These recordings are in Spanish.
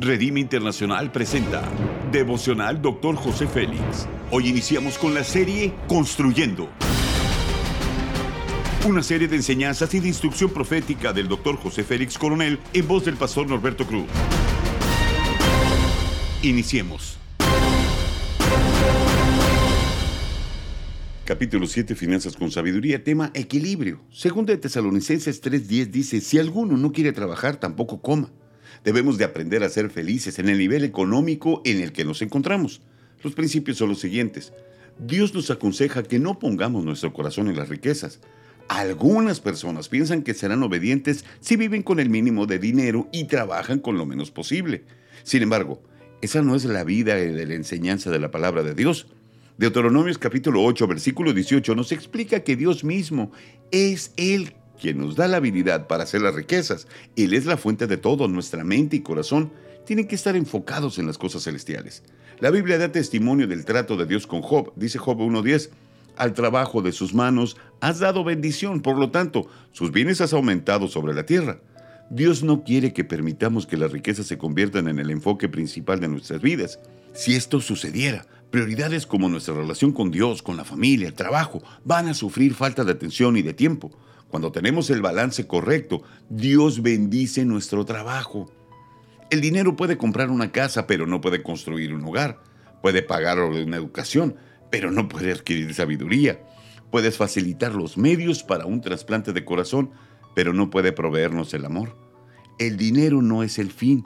Redime Internacional presenta Devocional Dr. José Félix. Hoy iniciamos con la serie Construyendo. Una serie de enseñanzas y de instrucción profética del Dr. José Félix Coronel en voz del pastor Norberto Cruz. Iniciemos. Capítulo 7, Finanzas con Sabiduría, tema equilibrio. Segundo de Tesalonicenses 3.10 dice, si alguno no quiere trabajar, tampoco coma. Debemos de aprender a ser felices en el nivel económico en el que nos encontramos. Los principios son los siguientes. Dios nos aconseja que no pongamos nuestro corazón en las riquezas. Algunas personas piensan que serán obedientes si viven con el mínimo de dinero y trabajan con lo menos posible. Sin embargo, esa no es la vida de la enseñanza de la palabra de Dios. Deuteronomios capítulo 8, versículo 18 nos explica que Dios mismo es el quien nos da la habilidad para hacer las riquezas. Él es la fuente de todo, nuestra mente y corazón tienen que estar enfocados en las cosas celestiales. La Biblia da testimonio del trato de Dios con Job, dice Job 1.10. Al trabajo de sus manos has dado bendición, por lo tanto, sus bienes has aumentado sobre la tierra. Dios no quiere que permitamos que las riquezas se conviertan en el enfoque principal de nuestras vidas. Si esto sucediera, Prioridades como nuestra relación con Dios, con la familia, el trabajo, van a sufrir falta de atención y de tiempo. Cuando tenemos el balance correcto, Dios bendice nuestro trabajo. El dinero puede comprar una casa, pero no puede construir un hogar. Puede pagar una educación, pero no puede adquirir sabiduría. Puedes facilitar los medios para un trasplante de corazón, pero no puede proveernos el amor. El dinero no es el fin,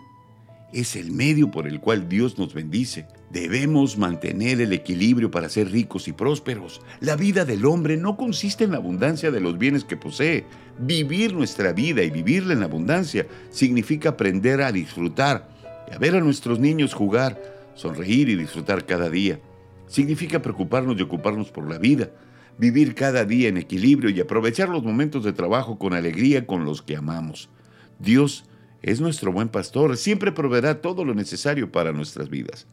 es el medio por el cual Dios nos bendice. Debemos mantener el equilibrio para ser ricos y prósperos. La vida del hombre no consiste en la abundancia de los bienes que posee. Vivir nuestra vida y vivirla en abundancia significa aprender a disfrutar y a ver a nuestros niños jugar, sonreír y disfrutar cada día. Significa preocuparnos y ocuparnos por la vida, vivir cada día en equilibrio y aprovechar los momentos de trabajo con alegría con los que amamos. Dios es nuestro buen pastor, siempre proveerá todo lo necesario para nuestras vidas.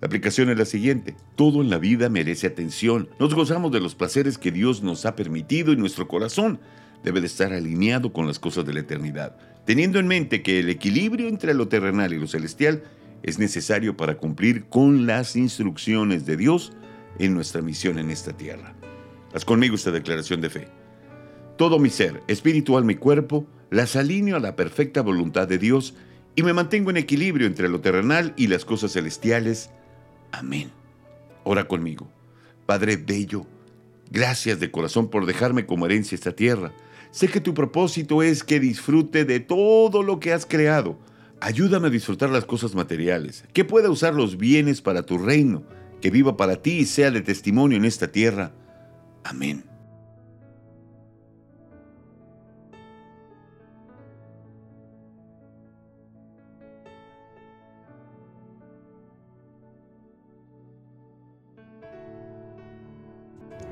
La aplicación es la siguiente. Todo en la vida merece atención. Nos gozamos de los placeres que Dios nos ha permitido y nuestro corazón debe de estar alineado con las cosas de la eternidad, teniendo en mente que el equilibrio entre lo terrenal y lo celestial es necesario para cumplir con las instrucciones de Dios en nuestra misión en esta tierra. Haz conmigo esta declaración de fe. Todo mi ser, espiritual, mi cuerpo, las alineo a la perfecta voluntad de Dios y me mantengo en equilibrio entre lo terrenal y las cosas celestiales. Amén. Ora conmigo. Padre bello, gracias de corazón por dejarme como herencia esta tierra. Sé que tu propósito es que disfrute de todo lo que has creado. Ayúdame a disfrutar las cosas materiales, que pueda usar los bienes para tu reino, que viva para ti y sea de testimonio en esta tierra. Amén.